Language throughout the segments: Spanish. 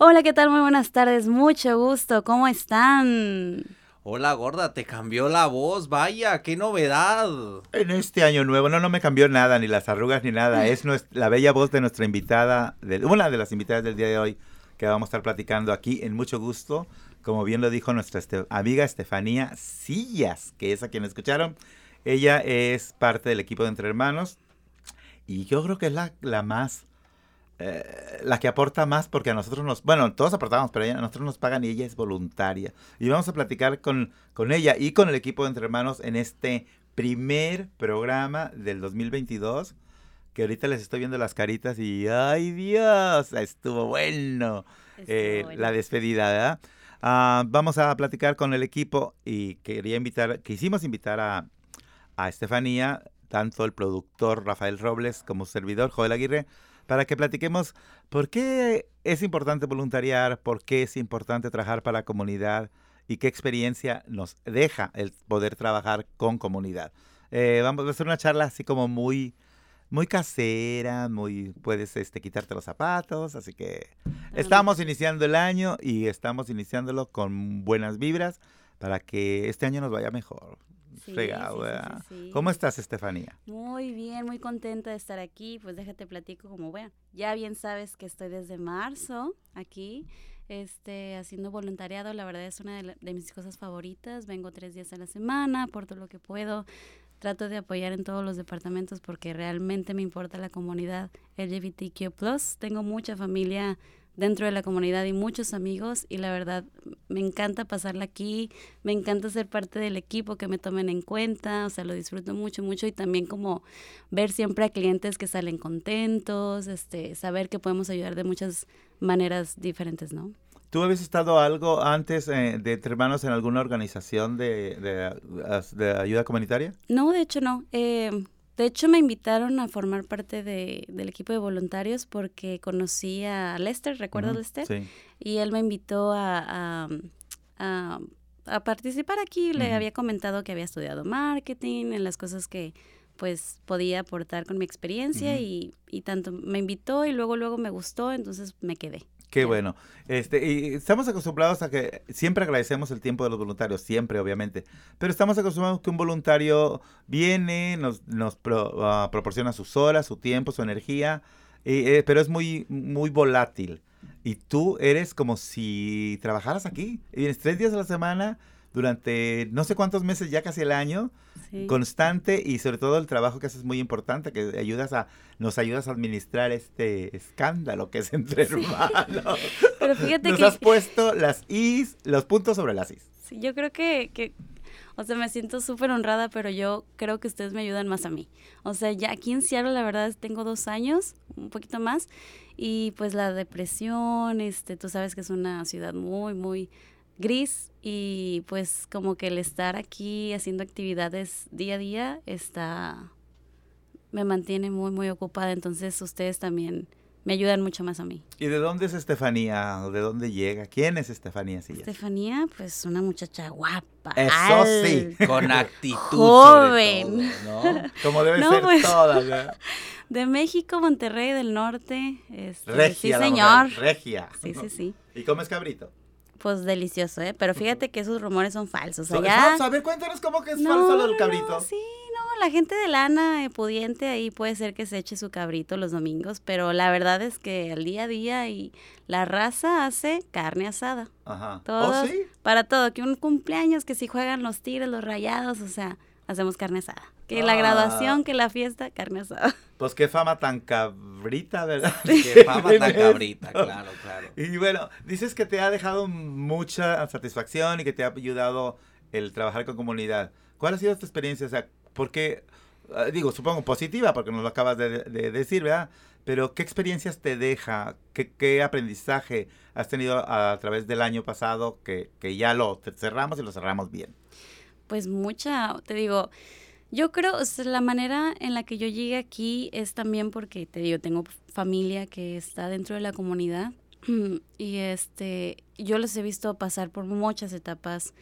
Hola, ¿qué tal? Muy buenas tardes, mucho gusto, ¿cómo están? Hola gorda, te cambió la voz, vaya, qué novedad. En este año nuevo, no, no me cambió nada, ni las arrugas ni nada. Es la bella voz de nuestra invitada, de, una de las invitadas del día de hoy, que vamos a estar platicando aquí en mucho gusto. Como bien lo dijo nuestra este, amiga Estefanía Sillas, que es a quien escucharon. Ella es parte del equipo de Entre Hermanos y yo creo que es la, la más eh, la que aporta más porque a nosotros nos, bueno, todos aportamos, pero a nosotros nos pagan y ella es voluntaria. Y vamos a platicar con, con ella y con el equipo de Entre Hermanos en este primer programa del 2022, que ahorita les estoy viendo las caritas y, ay Dios, estuvo bueno, eh, la despedida, ¿verdad? Ah, vamos a platicar con el equipo y quería invitar, quisimos invitar a, a Estefanía, tanto el productor Rafael Robles como su servidor Joel Aguirre, para que platiquemos por qué es importante voluntariar, por qué es importante trabajar para la comunidad y qué experiencia nos deja el poder trabajar con comunidad. Eh, vamos a hacer una charla así como muy, muy casera, muy puedes este, quitarte los zapatos, así que estamos iniciando el año y estamos iniciándolo con buenas vibras para que este año nos vaya mejor. ¿Cómo estás, Estefanía? Muy bien, muy contenta de estar aquí. Pues déjate platico como vean. Ya bien sabes que estoy desde marzo aquí, este, haciendo voluntariado. La verdad es una de, de mis cosas favoritas. Vengo tres días a la semana, aporto lo que puedo. Trato de apoyar en todos los departamentos porque realmente me importa la comunidad LGBTQ+. Tengo mucha familia dentro de la comunidad y muchos amigos y la verdad me encanta pasarla aquí, me encanta ser parte del equipo, que me tomen en cuenta, o sea, lo disfruto mucho, mucho y también como ver siempre a clientes que salen contentos, este, saber que podemos ayudar de muchas maneras diferentes, ¿no? ¿Tú habías estado algo antes eh, de entre hermanos en alguna organización de, de, ayuda comunitaria? No, de hecho no. Eh, de hecho, me invitaron a formar parte de, del equipo de voluntarios porque conocí a Lester, ¿recuerdas Lester? Sí. Y él me invitó a, a, a, participar aquí. Le había comentado que había estudiado marketing, en las cosas que pues podía aportar con mi experiencia y, y tanto me invitó y luego luego me gustó, entonces me quedé. Qué bueno. Este, y estamos acostumbrados a que siempre agradecemos el tiempo de los voluntarios, siempre, obviamente. Pero estamos acostumbrados que un voluntario viene, nos, nos ah, proporciona sus horas, su tiempo, su energía, eh, pero es muy, muy volátil. Y tú eres como si trabajaras aquí. Y vienes tres días a la semana durante no sé cuántos meses, ya casi el año, constante y sobre todo el trabajo que haces es muy importante, que ayudas a, nos ayudas a administrar este escándalo que es entre hermanos. Pero fíjate nos has puesto las is, los puntos sobre las is. Sí, yo creo que, que o sea, me siento súper honrada, pero yo creo que ustedes me ayudan más a mí. O sea, ya aquí en Seattle, la verdad, tengo dos años, un poquito más, y pues la depresión, este, tú sabes que es una ciudad muy, muy gris y pues como que el estar aquí haciendo actividades día a día está me mantiene muy muy ocupada entonces ustedes también me ayudan mucho más a mí. ¿Y de dónde es Estefanía? ¿De dónde llega? ¿Quién es Estefanía Estefanía, pues una muchacha guapa. Eso sí, con actitud. Joven. Como debe ser pues, De México, Monterrey del Norte. Este, Regia. Sí, señor. Regia. Sí, sí, sí. ¿Y comes cabrito? Pues delicioso, ¿eh? Pero fíjate que esos rumores son falsos. Allá... A ver, cuéntanos cómo que es falso lo del cabrito. sí, no, la gente de lana eh, pudiente ahí puede ser que se eche su cabrito los domingos, pero la verdad es que el día a día y la raza hace carne asada. Ajá. Todos, ¿Oh, sí? Para todo, que un cumpleaños, que si juegan los tigres, los rayados, o sea, hacemos carne asada. Que la ah. graduación, que la fiesta, carne asada. Pues qué fama tan cabrita, ¿verdad? Qué fama tan cabrita, claro, claro. Y bueno, dices que te ha dejado mucha satisfacción y que te ha ayudado el trabajar con comunidad. ¿Cuál ha sido tu experiencia? O sea, ¿por qué? Ah, digo, supongo positiva, porque nos lo acabas de, decir, ¿verdad? Pero ¿qué experiencias te deja? ¿Qué, ¿Qué, aprendizaje has tenido a, través del año pasado que, que ya lo cerramos y lo cerramos bien? Pues mucha, te digo, yo creo, o la manera en la que yo llegué aquí es también porque, te digo, tengo familia que está dentro de la comunidad. Y este, yo los he visto pasar por muchas etapas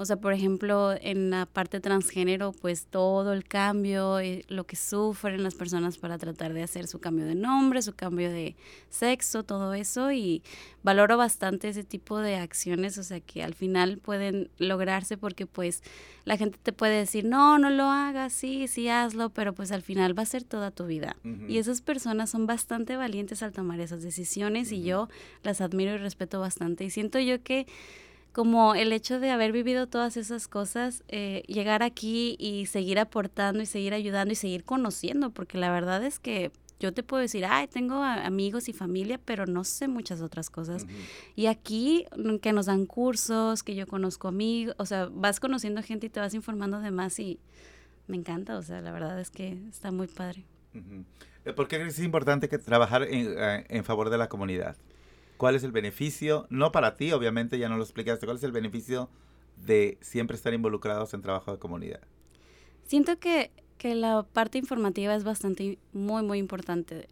O sea, por ejemplo, en la parte transgénero, pues todo el cambio, eh, lo que sufren las personas para tratar de hacer su cambio de nombre, su cambio de sexo, todo eso. Y valoro bastante ese tipo de acciones, o sea, que al final pueden lograrse porque pues la gente te puede decir, no, no lo hagas, sí, sí, hazlo, pero pues al final va a ser toda tu vida. Y esas personas son bastante valientes al tomar esas decisiones y yo las admiro y respeto bastante. Y siento yo que como el hecho de haber vivido todas esas cosas, eh, llegar aquí y seguir aportando y seguir ayudando y seguir conociendo, porque la verdad es que yo te puedo decir, ay, tengo amigos y familia, pero no sé muchas otras cosas. Y aquí mm, que nos dan cursos, que yo conozco amigos, o sea, vas conociendo gente y te vas informando de más y me encanta, o sea, la verdad es que está muy padre. Eh, ¿Por qué es importante que trabajar en, eh, en favor de la comunidad? ¿Cuál es el beneficio? No para ti, obviamente, ya no lo explicaste. ¿Cuál es el beneficio de siempre estar involucrados en trabajo de comunidad? Siento que, que la parte informativa es bastante, muy, muy importante.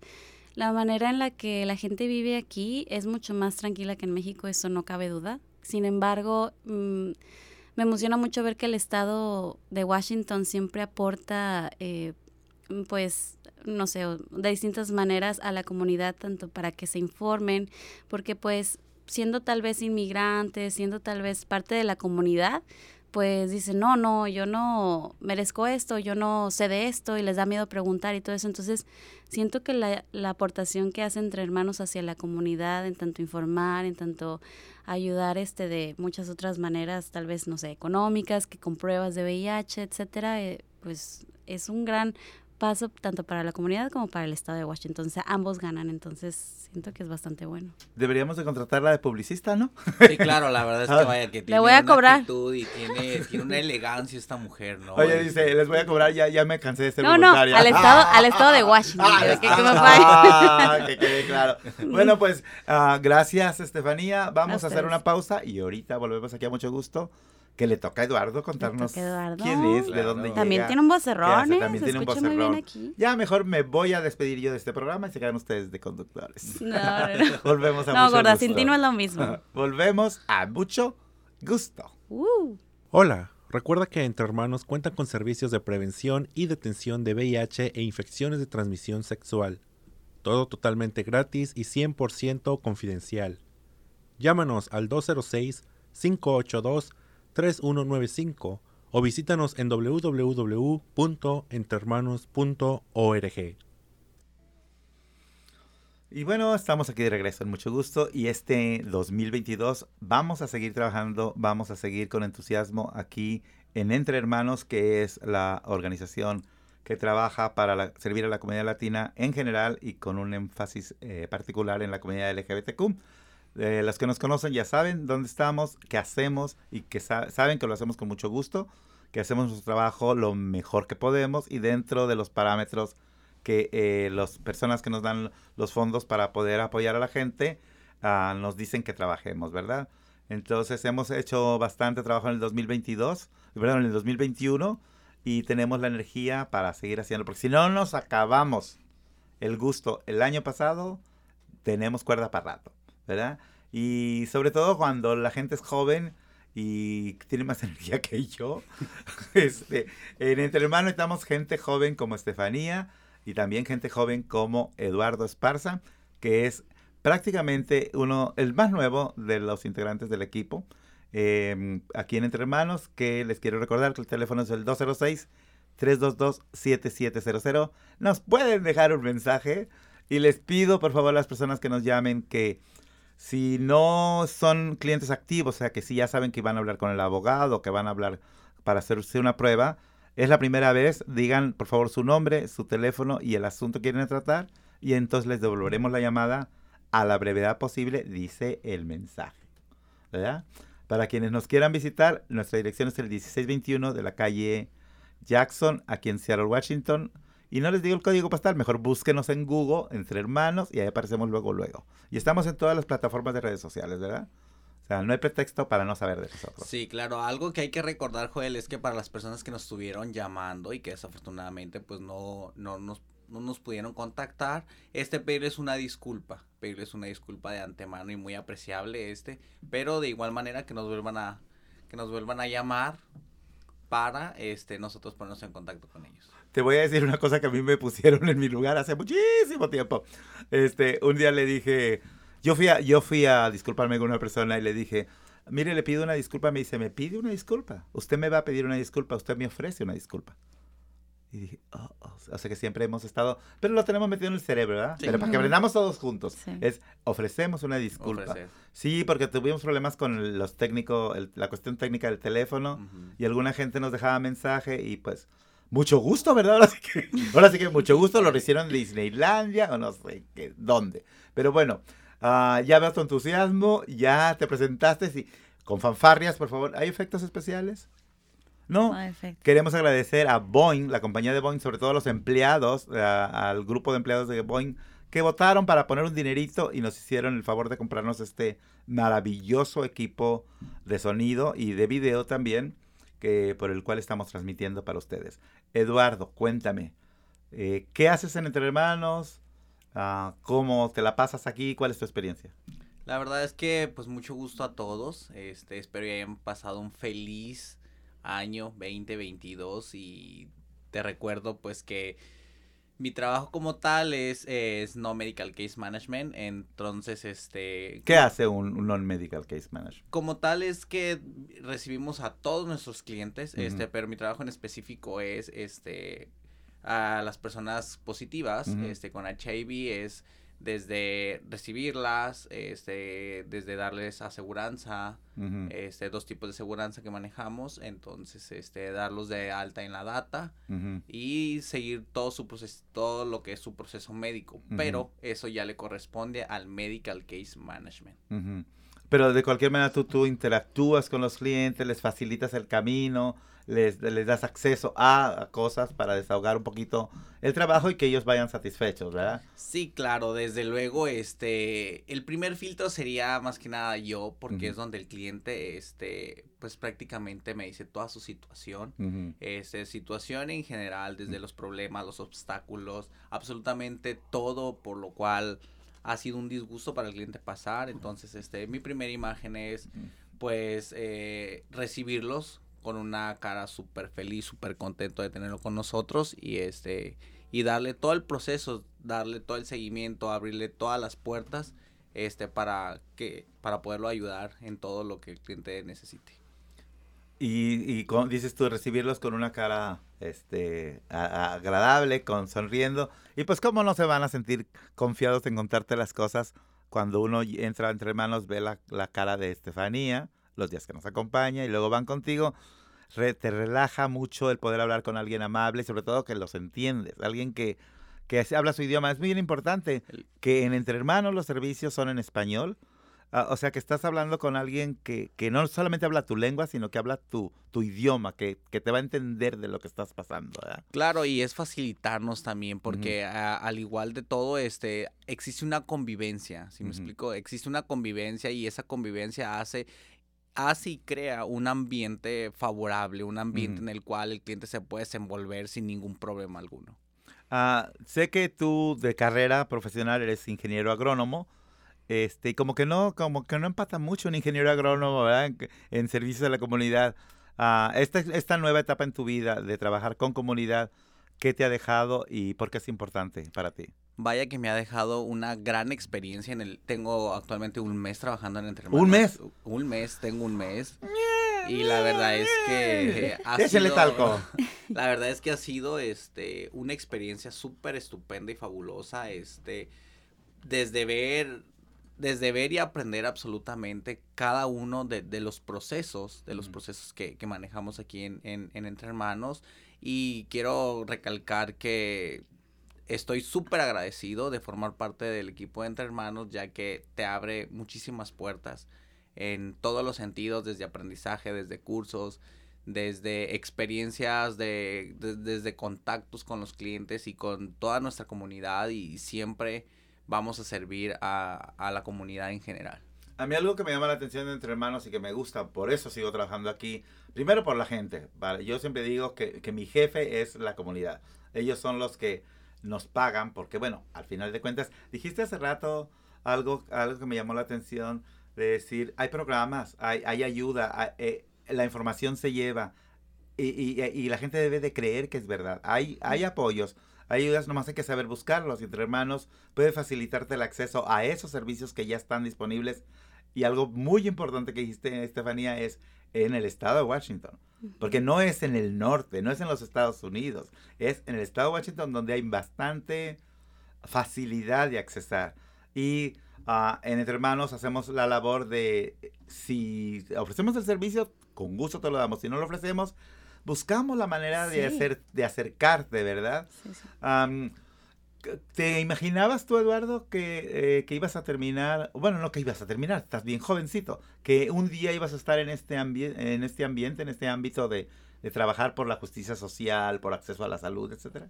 La manera en la que la gente vive aquí es mucho más tranquila que en México, eso no cabe duda. Sin embargo, mm, me emociona mucho ver que el estado de Washington siempre aporta, eh, pues, no sé, de distintas maneras a la comunidad, tanto para que se informen, porque pues siendo tal vez inmigrantes, siendo tal vez parte de la comunidad, pues dicen, no, no, yo no merezco esto, yo no sé de esto y les da miedo preguntar y todo eso. Entonces, siento que la, la aportación que hace entre hermanos hacia la comunidad, en tanto informar, en tanto ayudar este de muchas otras maneras, tal vez, no sé, económicas, que con pruebas de VIH, etcétera, eh, pues es un gran paso tanto para la comunidad como para el estado de Washington. O sea, ambos ganan, entonces siento que es bastante bueno. Deberíamos de contratarla de publicista, ¿no? Sí, claro, la verdad es que ah. vaya que tiene Le voy a cobrar. y tiene, tiene, una elegancia esta mujer, ¿no? Oye, dice, les voy a cobrar, ya, ya me cansé de ser no, voluntaria. No, al estado, al estado de Washington, ah, que, que, me ah, que quede claro. Bueno, pues, uh, gracias, Estefanía. Vamos a, a hacer una pausa y ahorita volvemos aquí a mucho gusto que le toca a Eduardo contarnos quién es, de dónde llega. También tiene un vocerrón, ¿eh? También tiene un vocerrón. Ya mejor me voy a despedir yo de este programa y se quedan ustedes de conductores. No, Volvemos a no, gorda, sin ti no es lo mismo. Volvemos a mucho gusto. Uh. Hola. Recuerda que Entre Hermanos cuenta con servicios de prevención y detención de VIH e infecciones de transmisión sexual. Todo totalmente gratis y 100% confidencial. Llámanos al 206 582 3195 o visítanos en www.entermanos.org. Y bueno, estamos aquí de regreso, en mucho gusto. Y este 2022 vamos a seguir trabajando, vamos a seguir con entusiasmo aquí en Entre Hermanos, que es la organización que trabaja para servir a la comunidad latina en general y con un énfasis eh, particular en la comunidad LGBTQ. Eh, las que nos conocen ya saben dónde estamos, qué hacemos y que saben que lo hacemos con mucho gusto, que hacemos nuestro trabajo lo mejor que podemos y dentro de los parámetros que eh, las personas que nos dan los fondos para poder apoyar a la gente ah, nos dicen que trabajemos, ¿verdad? Entonces hemos hecho bastante trabajo en el 2022, perdón, en el 2021 y tenemos la energía para seguir haciendo, porque si no nos acabamos el gusto el año pasado, tenemos cuerda para rato. ¿Verdad? Y sobre todo cuando la gente es joven y tiene más energía que yo. este, en Entre Hermanos estamos gente joven como Estefanía y también gente joven como Eduardo Esparza, que es prácticamente uno, el más nuevo de los integrantes del equipo. Em, aquí en Entre Hermanos, que les quiero recordar que el teléfono es el 206 322 7700. Nos pueden dejar un mensaje y les pido por favor a las personas que nos llamen que si no son clientes activos, o sea que si ya saben que van a hablar con el abogado, que van a hablar para hacerse una prueba, es la primera vez, digan por favor su nombre, su teléfono y el asunto que quieren tratar y entonces les devolveremos la llamada a la brevedad posible, dice el mensaje. Para quienes nos quieran visitar, nuestra dirección es el 1621 de la calle Jackson, aquí en Seattle, Washington, y no les digo el código postal, mejor búsquenos en Google, entre hermanos, y ahí aparecemos luego, luego. Y estamos en todas las plataformas de redes sociales, ¿verdad? O sea, no hay pretexto para no saber de nosotros. Sí, claro. Algo que hay que recordar, Joel, es que para las personas que nos estuvieron llamando y que desafortunadamente pues no, no, nos, no nos pudieron contactar, este pedirles una disculpa. Pedirles una disculpa de antemano y muy apreciable este. Pero de igual manera que nos vuelvan a que nos vuelvan a llamar para este nosotros ponernos en contacto con ellos. Te voy a decir una cosa que a mí me pusieron en mi lugar hace muchísimo tiempo. Este, un día le dije, yo fui a, yo fui a disculparme con una persona y le dije, mire, le pido una disculpa. Me dice, ¿me pide una disculpa? Usted me va a pedir una disculpa, usted me ofrece una disculpa. Y dije, oh, oh, o sea que siempre hemos estado, pero lo tenemos metido en el cerebro, ¿verdad? Sí. Pero para que aprendamos todos juntos, Sí. es ofrecemos una disculpa. Ofrecer. Sí, porque tuvimos problemas con los técnicos, la cuestión técnica del teléfono Ujú. y alguna gente nos dejaba mensaje y pues mucho gusto, ¿verdad? Ahora sí que, ahora sí que mucho gusto lo hicieron en Disneylandia o no sé qué, dónde. Pero bueno, ah, ya veo tu entusiasmo, ya te presentaste y con fanfarrias, por favor. ¿Hay efectos especiales? No. Queremos agradecer a Boeing, la compañía de Boeing, sobre todo a los empleados, a- al grupo de empleados de Boeing, que votaron para poner un dinerito y nos hicieron el favor de comprarnos este maravilloso equipo de sonido y de video también, que, por el cual estamos transmitiendo para ustedes. Eduardo, cuéntame, eh, ¿qué haces en Entre Hermanos? Ah, ¿Cómo te la pasas aquí? ¿Cuál es tu experiencia? La verdad es que pues mucho gusto a todos. Este, espero que hayan pasado un feliz año 2022 y te recuerdo pues que mi trabajo como tal es, es no medical case management, entonces este ¿Qué hace un, un non-medical case manager? como tal es que recibimos a todos nuestros clientes, este, pero mi trabajo en específico es este a las personas positivas, este con HIV es desde recibirlas, este desde darles aseguranza, este dos tipos de aseguranza que manejamos, entonces este darlos de alta en la data y seguir todo su proceso todo lo que es su proceso médico, pero eso ya le corresponde al medical case management. Pero de cualquier manera tú, tú interactúas con los clientes, les facilitas el camino, les, les das acceso a, a cosas para desahogar un poquito el trabajo y que ellos vayan satisfechos, ¿verdad? Sí, claro, desde luego, este, el primer filtro sería más que nada yo, porque es donde el cliente, este, pues prácticamente me dice toda su situación, este, situación en general, desde Mm. los problemas, los obstáculos, absolutamente todo por lo cual ha sido un disgusto para el cliente pasar, entonces, este, mi primera imagen es, pues, eh, recibirlos con una cara súper feliz, súper contento de tenerlo con nosotros y este y darle todo el proceso, darle todo el seguimiento, abrirle todas las puertas este para que para poderlo ayudar en todo lo que el cliente necesite. Y, y con- dices tú, recibirlos con una cara este, a- agradable, con sonriendo. Y pues cómo no se van a sentir confiados en contarte las cosas cuando uno entra entre manos, ve la, la cara de Estefanía, los días que nos acompaña y luego van contigo. Re- te relaja mucho el poder hablar con alguien amable y sobre todo que los entiendes. Alguien que, que habla su idioma. Es bien importante que en Entre Hermanos los servicios son en español. Ah, o sea, que estás hablando con alguien que, que no solamente habla tu lengua, sino que habla tu, tu idioma, que, que te va a entender de lo que estás pasando. ¿verdad? Claro, y es facilitarnos también, porque a- al igual de todo, este, existe una convivencia, si me explico? Existe una convivencia y esa convivencia hace, hace y crea un ambiente favorable, un ambiente en el cual el cliente se puede desenvolver sin ningún problema alguno. Ah, sé que tú de carrera profesional eres ingeniero agrónomo. Este, y como que no, como que no empata mucho un ingeniero agrónomo, ¿verdad? En, en servicio a la comunidad. Ah, esta, esta nueva etapa en tu vida de trabajar con comunidad, ¿qué te ha dejado y por qué es importante para ti? Vaya que me ha dejado una gran experiencia en el... Tengo actualmente un mes trabajando en Entre ¿Un Hermanos. Un mes, tengo un mes. Y la verdad es que ha Échale sido- talco. La verdad es que ha sido este una experiencia súper estupenda y fabulosa. Este, desde ver, desde ver y aprender absolutamente cada uno de, de los procesos, de los procesos que, que manejamos aquí en, en, en Entre Hermanos. Y quiero recalcar que estoy súper agradecido de formar parte del equipo de Entre Hermanos, ya que te abre muchísimas puertas en todos los sentidos, desde aprendizaje, desde cursos, desde experiencias, de, de- desde contactos con los clientes y con toda nuestra comunidad y siempre vamos a servir a, a la comunidad en general. A mí algo que me llama la atención de Entre Hermanos y que me gusta, por eso sigo trabajando aquí, primero por la gente. ¿vale? Yo siempre digo que, que mi jefe es la comunidad. Ellos son los que nos pagan porque, bueno, al final de cuentas, dijiste hace rato algo, algo que me llamó la atención de decir, hay programas, hay, hay ayuda, hay- eh, la información se lleva y, y- y la gente debe de creer que es verdad. Hay, hay apoyos, hay ayudas, nomás hay que saber buscarlos. Y entre hermanos puede facilitarte el acceso a esos servicios que ya están disponibles. Y algo muy importante que dijiste, Estefanía, es en el estado de Washington. Porque no es en el norte, no es en los Estados Unidos, es en el estado de Washington donde hay bastante facilidad de accesar. Y ah, en Entre Hermanos hacemos la labor de, si ofrecemos el servicio, con gusto te lo damos. Si no lo ofrecemos, buscamos la manera de, hacer, de acercarte, ¿verdad? Sí, sí. ¿Te imaginabas tú, Eduardo, que, eh, que ibas a terminar, bueno, no que ibas a terminar, estás bien jovencito, que un día ibas a estar en este, en este ambiente, en este ámbito de, de trabajar por la justicia social, por acceso a la salud, etcétera?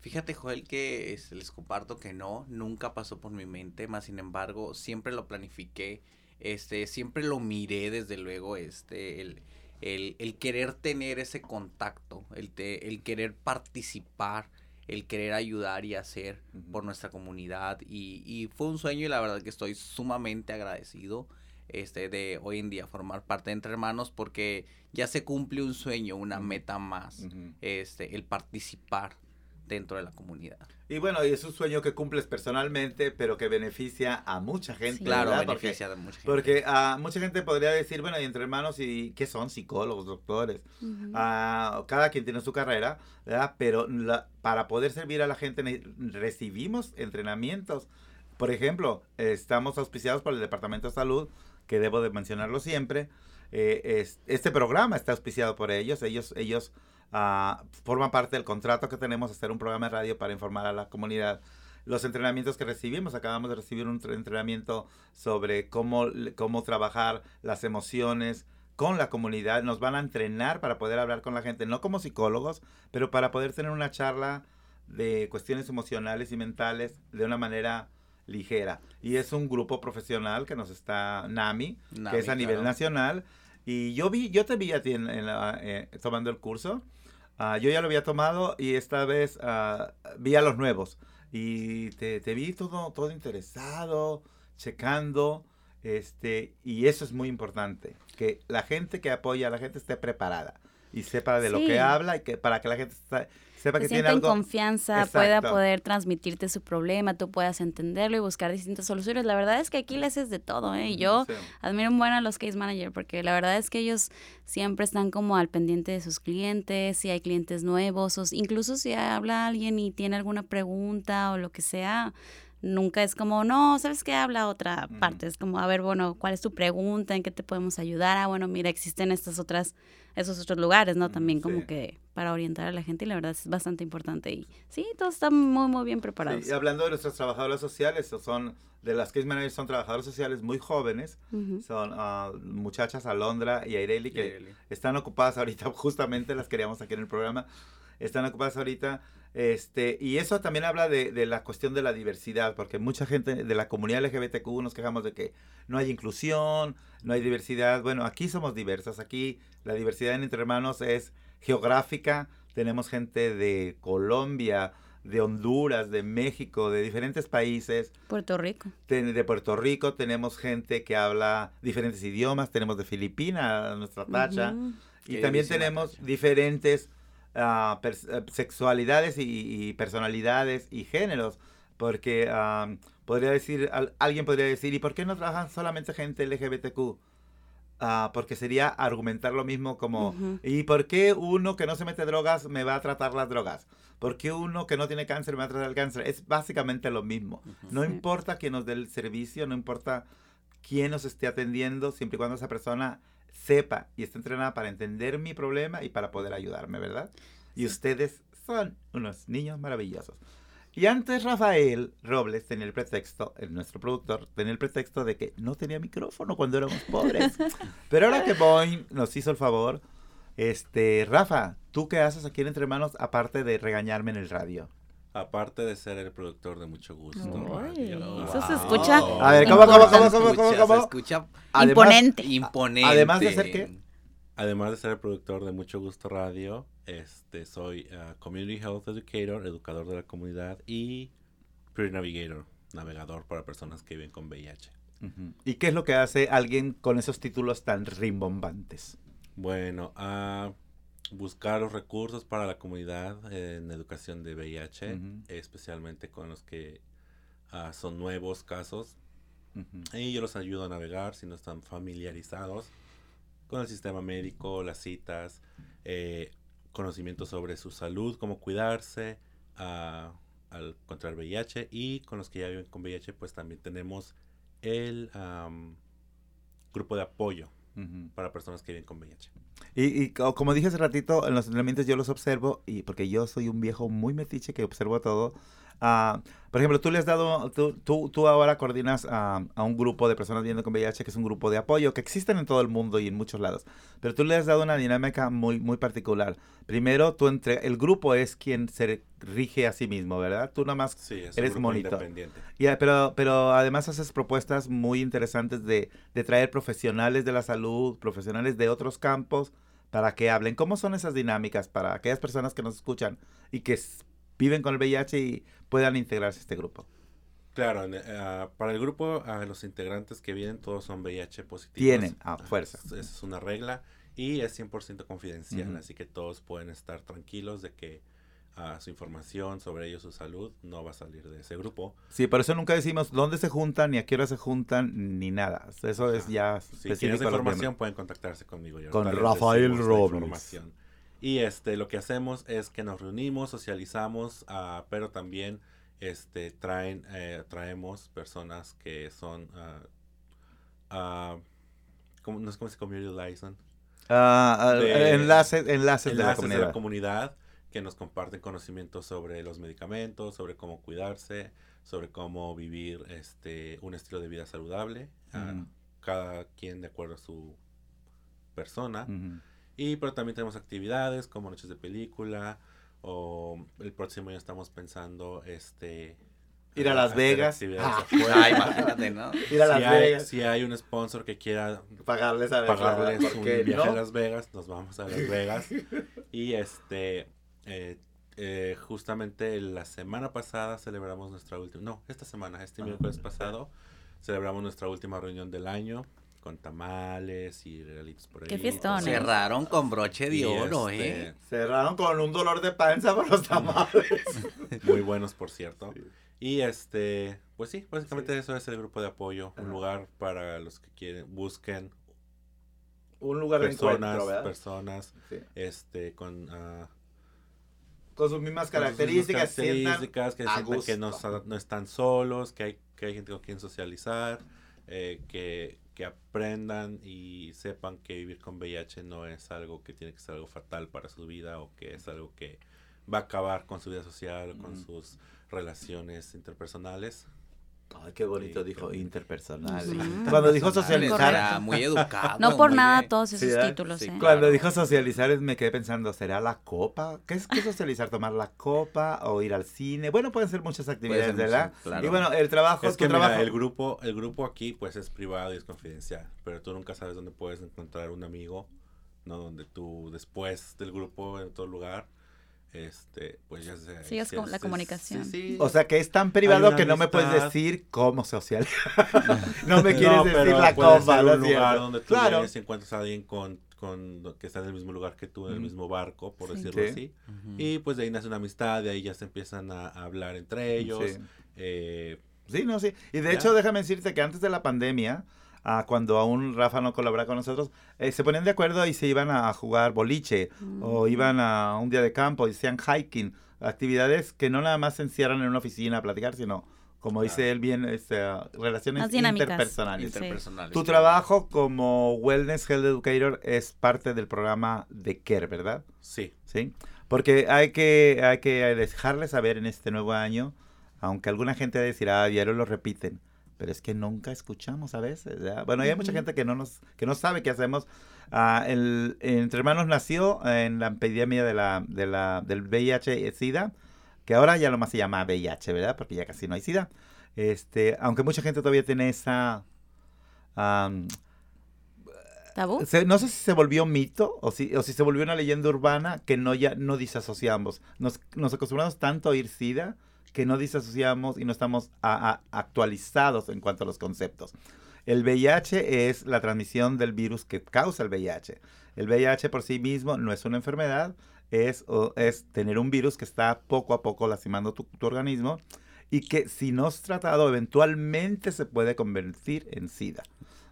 Fíjate, Joel, que este, les comparto que no, nunca pasó por mi mente, más sin embargo, siempre lo planifiqué, este, siempre lo miré desde luego, este, el, el, el querer tener ese contacto, el, te- el querer participar, el querer ayudar y hacer por nuestra comunidad. Y, y fue un sueño y la verdad que estoy sumamente agradecido este de hoy en día formar parte de Entre Hermanos porque ya se cumple un sueño, una meta más, este el participar dentro de la comunidad. Y bueno, y es un sueño que cumples personalmente, pero que beneficia a mucha gente. Sí. Claro, ¿verdad? Porque- beneficia de mucha gente. Porque ah, mucha gente podría decir, bueno, y entre hermanos, ¿y qué son? Psicólogos, doctores. Ah, cada quien tiene su carrera, ¿verdad? Pero la- para poder servir a la gente recibimos entrenamientos. Por ejemplo, estamos auspiciados por el Departamento de Salud, que debo de mencionarlo siempre. Eh, es- este programa está auspiciado por ellos. Ellos, ellos ah, forman parte del contrato que tenemos, hacer un programa de radio para informar a la comunidad. Los entrenamientos que recibimos, acabamos de recibir un tre- entrenamiento sobre cómo, cómo trabajar las emociones con la comunidad. Nos van a entrenar para poder hablar con la gente, no como psicólogos, pero para poder tener una charla de cuestiones emocionales y mentales de una manera ligera. Y es un grupo profesional que nos está, NAMI, Nami, que es a nivel claro. nacional. Y yo vi, yo te vi a ti en- en la- eh, tomando el curso. Ah, yo ya lo había tomado y esta vez ah, vi a los nuevos. Y te, te vi todo, todo interesado, checando. Este, y eso es muy importante. Que la gente que apoya a la gente esté preparada. Y sepa de lo que habla y que para que la gente sa- sepa que sienta en confianza, pueda poder transmitirte su problema, tú puedas entenderlo y buscar distintas soluciones. La verdad es que aquí le haces de todo, ¿eh? Y yo Sí. admiro un buen a los case manager porque la verdad es que ellos siempre están como al pendiente de sus clientes, si hay clientes nuevos, o incluso si habla alguien y tiene alguna pregunta o lo que sea, nunca es como, no, ¿sabes qué? Habla otra parte. Es como, a ver, bueno, ¿cuál es tu pregunta? ¿En qué te podemos ayudar? Ah, bueno, mira, existen estas otras, esos otros lugares, ¿no? También sí. como que para orientar a la gente y la verdad es bastante importante. Y sí, todos están muy, muy bien preparados. Sí, y hablando de nuestros trabajadores sociales, son de las case managers son trabajadores sociales muy jóvenes, son ah, muchachas Alondra y Aireli que Aireli. están ocupadas ahorita, justamente las queríamos aquí en el programa, están ocupadas ahorita, este, y eso también habla de, de la cuestión de la diversidad, porque mucha gente de la comunidad LGBTQ nos quejamos de que no hay inclusión, no hay diversidad, bueno, aquí somos diversas, aquí la diversidad en Entre Hermanos es geográfica, tenemos gente de Colombia, de Honduras, de México, de diferentes países, Puerto Rico. de, de Puerto Rico, tenemos gente que habla diferentes idiomas, tenemos de Filipinas, nuestra tacha, y Qué también tenemos tacha. diferentes eh, sexualidades y, y personalidades y géneros, porque ah, podría decir, al- alguien podría decir, ¿y por qué no trabajan solamente gente LGBTQ? Ah, porque sería argumentar lo mismo como. ¿y por qué uno que no se mete drogas me va a tratar las drogas? ¿Por qué uno que no tiene cáncer me va a tratar el cáncer? Es básicamente lo mismo. No Sí. importa quién nos dé el servicio, no importa quién nos esté atendiendo, siempre y cuando esa persona sepa y esté entrenada para entender mi problema y para poder ayudarme, ¿verdad? Y ustedes son unos niños maravillosos. Y antes Rafael Robles tenía el pretexto, el, nuestro productor, tenía el pretexto de que no tenía micrófono cuando éramos pobres. Pero ahora que Boeing nos hizo el favor, este, Rafa, ¿tú qué haces aquí en Entre Manos aparte de regañarme en el radio? Aparte de ser el productor de mucho gusto. Ay, eso se escucha A ver, ¿cómo, cómo, cómo, cómo, escucha, cómo, se cómo? escucha Imponente. imponente. además de ser qué? Además de ser el productor de Mucho Gusto Radio, este, soy ah, Community Health Educator, educador de la comunidad y Peer Navigator, navegador para personas que viven con VIH. ¿Y qué es lo que hace alguien con esos títulos tan rimbombantes? Bueno, a buscar los recursos para la comunidad en educación de VIH, especialmente con los que ah, son nuevos casos. Y yo los ayudo a navegar si no están familiarizados con el sistema médico, las citas, eh, conocimiento sobre su salud, cómo cuidarse al contraer VIH. Y con los que ya viven con VIH, pues también tenemos el am, grupo de apoyo para personas que viven con VIH. Y, y co- como dije hace ratito, en los entrenamientos yo los observo, y porque yo soy un viejo muy metiche que observo todo. Ah, por ejemplo, tú le has dado, tú, tú, tú ahora coordinas a, a un grupo de personas viviendo con VIH, que es un grupo de apoyo, que existen en todo el mundo y en muchos lados. Pero tú le has dado una dinámica muy, muy particular. Primero, tú entre, el grupo es quien se rige a sí mismo, ¿verdad? Tú nada más Sí, es Eres un grupo monitor. independiente. Ya, pero, pero además haces propuestas muy interesantes de, de traer profesionales de la salud, profesionales de otros campos, para que hablen. ¿Cómo son esas dinámicas para aquellas personas que nos escuchan y que viven con el VIH y puedan integrarse a este grupo? Claro, ah, para el grupo, ah, los integrantes que vienen todos son VIH positivos. Tienen, a fuerza. Esa es una regla y es 100% confidencial, Ujú. así que todos pueden estar tranquilos de que ah, su información sobre ellos, su salud, no va a salir de ese grupo. Sí, por eso nunca decimos dónde se juntan, ni a qué hora se juntan, ni nada. Eso es ya Si quieren información, pueden contactarse conmigo. y Con Rafael Robles. Y este, lo que hacemos es que nos reunimos, socializamos, ah, pero también este, traen, eh, traemos personas que son, ¿cómo- no sé cómo se community de- enlaces, enlaces, de la comunidad. comunidad que nos comparten conocimientos sobre los medicamentos, sobre cómo cuidarse, sobre cómo vivir este un estilo de vida saludable, cada quien de acuerdo a su persona. Y pero también tenemos actividades como noches de película o el próximo año estamos pensando este Ir a Las Vegas. Ah. afuera. Ah, imagínate, ¿no? Ir a Las si, hay, Vegas, si hay un sponsor que quiera pagarles a pagarles ¿por un viaje no? a Las Vegas, nos vamos a Las Vegas. y este, eh, eh, justamente la semana pasada celebramos nuestra última, no, esta semana, este miércoles pasado, celebramos nuestra última reunión del año con tamales y regalitos por ahí. Qué fiestón, ¿eh? Cerraron con broche de Y, oro, este, ¿eh? Cerraron con un dolor de panza por los tamales. Muy buenos, por cierto. Sí. Y este, pues sí, básicamente Sí. eso es el grupo de apoyo, un lugar para los que quieren, busquen un lugar de personas, encuentro, ¿verdad? personas, Sí. este, con ah, Con sus mismas sus características, mismas características, que sientan que no están solos, que hay, que hay gente con quien socializar, eh, que, que aprendan y sepan que vivir con VIH no es algo que tiene que ser algo fatal para su vida o que es algo que va a acabar con su vida social o con sus relaciones interpersonales. Ay, qué bonito Sí, dijo interpersonal. Cuando dijo socializar, era muy educado. No por nada bien. todos esos títulos, Sí, ¿eh? claro. cuando dijo socializar me quedé pensando, ¿será la copa? ¿Qué es, qué es socializar? ¿Tomar la copa o ir al cine? Bueno, pueden ser muchas actividades, ser ¿verdad? claro. Y bueno, el trabajo, Es tu que mira, trabajo. el grupo, el grupo aquí pues es privado y es confidencial, pero tú nunca sabes dónde puedes encontrar un amigo, ¿no? Donde tú después del grupo en otro lugar, este, pues ya sea... Sí, es como la comunicación. O sea, que es tan privado que no me puedes decir cómo social. no me quieres No, decir pero la ¿no un lugar donde tú Claro. y encuentras a alguien con, con, que está en el mismo lugar que tú, en el Ujú. mismo barco, por Sí. decirlo Sí. así. Ujú. Y pues de ahí nace una amistad, de ahí ya se empiezan a, a hablar entre ellos. Sí. eh, Sí, no, sí. Y de Ya. hecho, déjame decirte que antes de la pandemia, ah, cuando aún Rafa no colaboraba con nosotros, eh, se ponían de acuerdo y se iban a jugar boliche o Mm. iban a un día de campo y hacían hiking, actividades que no nada más se encierran en una oficina a platicar, sino, como dice Claro. él bien, este, ah, relaciones dinámicas. interpersonales. Sí. Interpersonales. Tu trabajo como Wellness Health Educator es parte del programa de CARE, ¿verdad? sí, ¿sí? Porque hay que, hay que dejarles saber en este nuevo año, aunque alguna gente va a decir, ah, diario lo repiten, pero es que nunca escuchamos a veces. Bueno, hay mucha gente que no nos que no sabe qué hacemos. Ah, el, Entre Hermanos nació en la epidemia de la, de la, del VIH-Sida, que ahora ya nomás se llama VIH, ¿verdad? Porque ya casi no hay SIDA. Este, aunque mucha gente todavía tiene esa... am, ¿Tabú? se- no sé si se volvió mito o si, o si se volvió una leyenda urbana que no ya no disasociamos. Nos, nos acostumbramos tanto a oír SIDA que no disasociamos y no estamos a- a- actualizados en cuanto a los conceptos. El VIH es la transmisión del virus que causa el VIH. El VIH por sí mismo no es una enfermedad, es, es tener un virus que está poco a poco lastimando tu, organismo y que si no es tratado eventualmente se puede convertir en SIDA,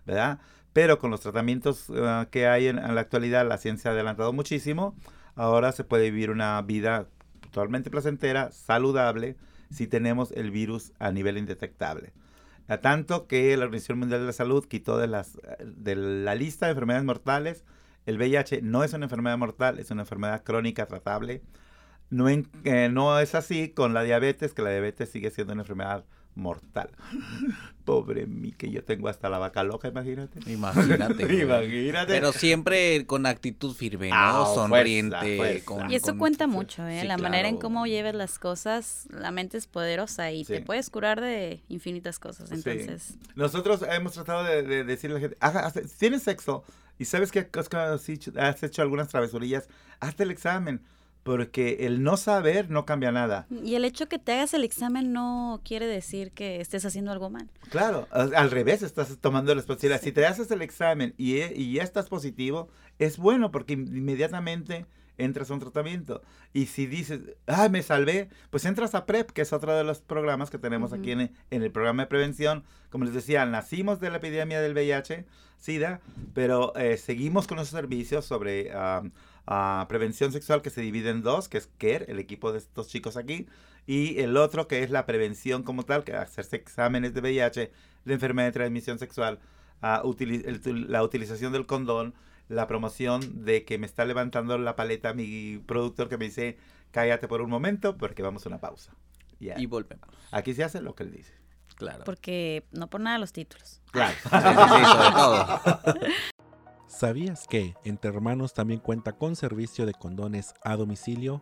¿verdad? Pero con los tratamientos ah, que hay en, en, la actualidad, la ciencia ha adelantado muchísimo. Ahora se puede vivir una vida totalmente placentera, saludable, si tenemos el virus a nivel indetectable. A tanto que la Organización Mundial de la Salud quitó de, las, de la lista de enfermedades mortales el VIH no es una enfermedad mortal, es una enfermedad crónica tratable. No, eh, no es así con la diabetes, que la diabetes sigue siendo una enfermedad. Pobre mí, que yo tengo hasta la vaca loca, imagínate. Imagínate. imagínate. Pero siempre con actitud firme, ¿no? Ah, Sonriente. y eso cuenta mucho, ¿eh? la manera en cómo lleves las cosas, la mente es poderosa y te puedes curar de infinitas cosas. Entonces. Nosotros hemos tratado de, decirle a la gente, tienes sexo y sabes que has hecho algunas travesurillas, hazte el examen porque el no saber no cambia nada. Y el hecho que te hagas el examen no quiere decir que estés haciendo algo mal. Claro, al revés, estás tomando responsabilidad. Si te haces el examen y, y, ya estás positivo, es bueno porque inmediatamente entras a un tratamiento. Y si dices, ah, me salvé, pues entras a PrEP, que es otro de los programas que tenemos aquí en, en, el programa de prevención. Como les decía, nacimos de la epidemia del VIH, SIDA, pero eh, seguimos con esos servicios sobre prevención sexual que se divide en dos, que es CARE, el equipo de estos chicos aquí, y el otro que es la prevención como tal, que hacerse exámenes de VIH, de enfermedad de transmisión sexual, la utilización del condón, la promoción de que me está levantando la paleta mi productor que me dice, cállate por un momento porque vamos a una pausa. Y volvemos. Aquí se hace lo que él dice. Claro. Porque no por nada los títulos. Claro. ¿Sabías que Entre Hermanos también cuenta con servicio de condones a domicilio?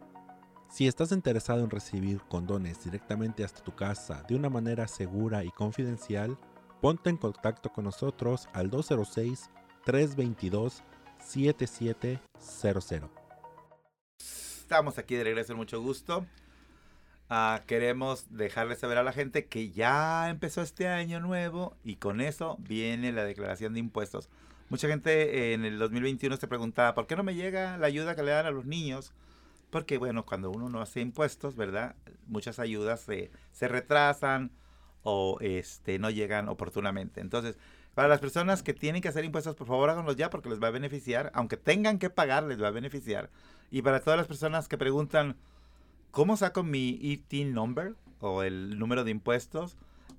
Si estás interesado en recibir condones directamente hasta tu casa de una manera segura y confidencial, ponte en contacto con nosotros al 206-322-7700. Estamos aquí de regreso, mucho gusto. Ah, queremos dejarles saber a la gente que ya empezó este año nuevo y con eso viene la declaración de impuestos. Mucha gente en el 2021 se preguntaba, ¿por qué no me llega la ayuda que le dan a los niños? Porque, bueno, cuando uno no hace impuestos, ¿verdad? Muchas ayudas se, se retrasan o este, no llegan oportunamente. Entonces, para las personas que tienen que hacer impuestos, por favor háganlos ya porque les va a beneficiar. Aunque tengan que pagar, les va a beneficiar. Y para todas las personas que preguntan, ¿cómo saco mi ET number o el número de impuestos?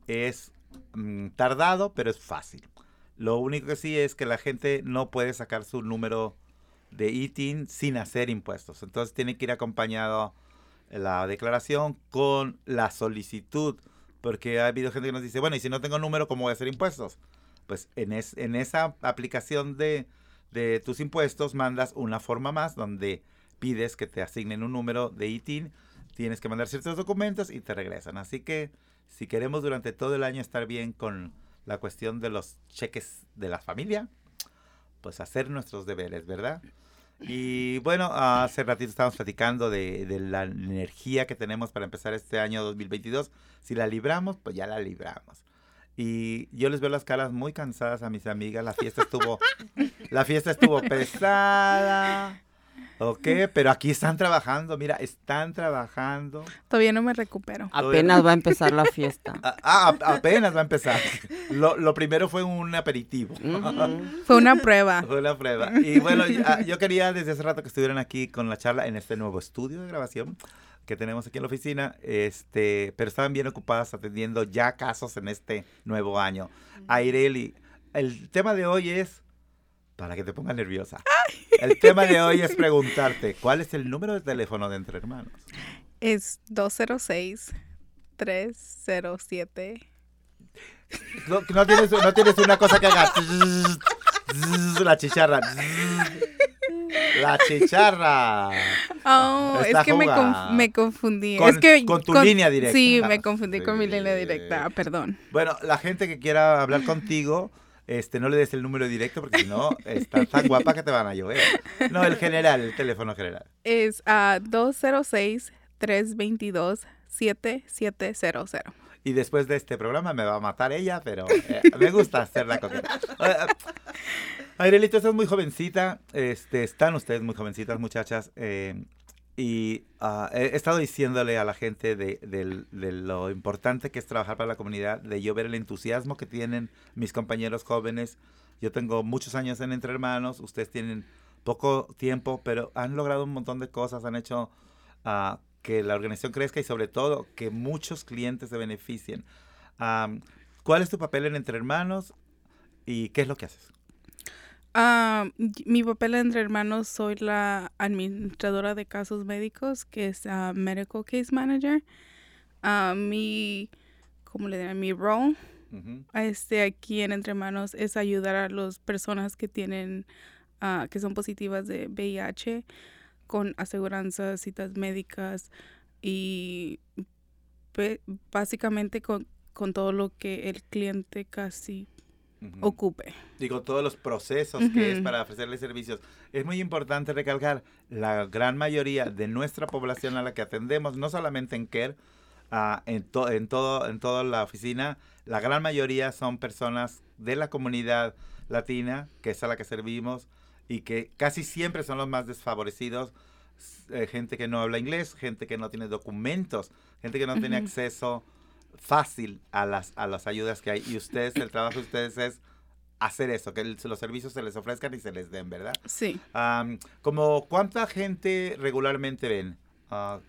Es mm, tardado, pero es fácil. Lo único que sí es que la gente no puede sacar su número de ITIN sin hacer impuestos. Entonces tiene que ir acompañado la declaración con la solicitud. Porque ha habido gente que nos dice, bueno, y si no tengo número, ¿cómo voy a hacer impuestos? Pues en, en esa aplicación de, de, tus impuestos mandas una forma más donde pides que te asignen un número de ITIN. Tienes que mandar ciertos documentos y te regresan. Así que si queremos durante todo el año estar bien con la cuestión de los cheques de la familia, pues hacer nuestros deberes, ¿verdad? Y bueno, hace ratito estábamos platicando de, la energía que tenemos para empezar este año 2022. Si la libramos, pues ya la libramos. Y yo les veo las caras muy cansadas a mis amigas. La fiesta estuvo, la fiesta estuvo pesada. Ok, pero aquí están trabajando, mira, están trabajando. Todavía no me recupero. Apenas va a empezar la fiesta. Ah, ah apenas va a empezar. Lo, primero fue un aperitivo. Fue una prueba. Fue una prueba. Y bueno, ah, yo quería desde hace rato que estuvieran aquí con la charla en este nuevo estudio de grabación que tenemos aquí en la oficina, este, pero estaban bien ocupadas atendiendo ya casos en este nuevo año. Aireli, el tema de hoy es para que te pongas nerviosa. El tema de hoy es preguntarte, ¿cuál es el número de teléfono de Entre Hermanos? Es 206 307 no, no, tienes, no tienes una cosa que haga la chicharra. La chicharra. Oh, es que me, me, confundí. Con, es que, con tu línea directa. Sí, me confundí con mi línea directa, perdón. Bueno, la gente que quiera hablar contigo este, no le des el número directo porque si no, estás tan guapa que te van a llover. No, el general, el teléfono general. Es a 206-322-7700. Y después de este programa me va a matar ella, pero eh, me gusta hacer la coqueta. Airelito, estás muy jovencita, este, están ustedes muy jovencitas, muchachas, eh, y ah, he estado diciéndole a la gente de, de, lo importante que es trabajar para la comunidad, de yo ver el entusiasmo que tienen mis compañeros jóvenes. Yo tengo muchos años en Entre Hermanos, ustedes tienen poco tiempo, pero han logrado un montón de cosas, han hecho uh, que la organización crezca y sobre todo que muchos clientes se beneficien. ¿Cuál es tu papel en Entre Hermanos y qué es lo que haces? Uh, mi papel Entre Hermanos soy la administradora de casos médicos, que es uh, Medical Case Manager. Uh, mi, ¿cómo le? Mi role este, aquí en Entre Hermanos es ayudar a las personas que tienen, que son positivas de VIH con aseguranzas, citas médicas y básicamente con, todo lo que el cliente casi ocupe. Y con todos los procesos que es para ofrecerle servicios. Es muy importante recalcar, la gran mayoría de nuestra población a la que atendemos, no solamente en CARE, ah, en, en, todo, en toda la oficina, la gran mayoría son personas de la comunidad latina, que es a la que servimos, y que casi siempre son los más desfavorecidos, eh, gente que no habla inglés, gente que no tiene documentos, gente que no tiene acceso fácil a las, a las ayudas que hay. Y ustedes, el trabajo de ustedes es hacer eso, que los servicios se les ofrezcan y se les den, ¿verdad? Sí. como cuánta gente regularmente ven? Uh,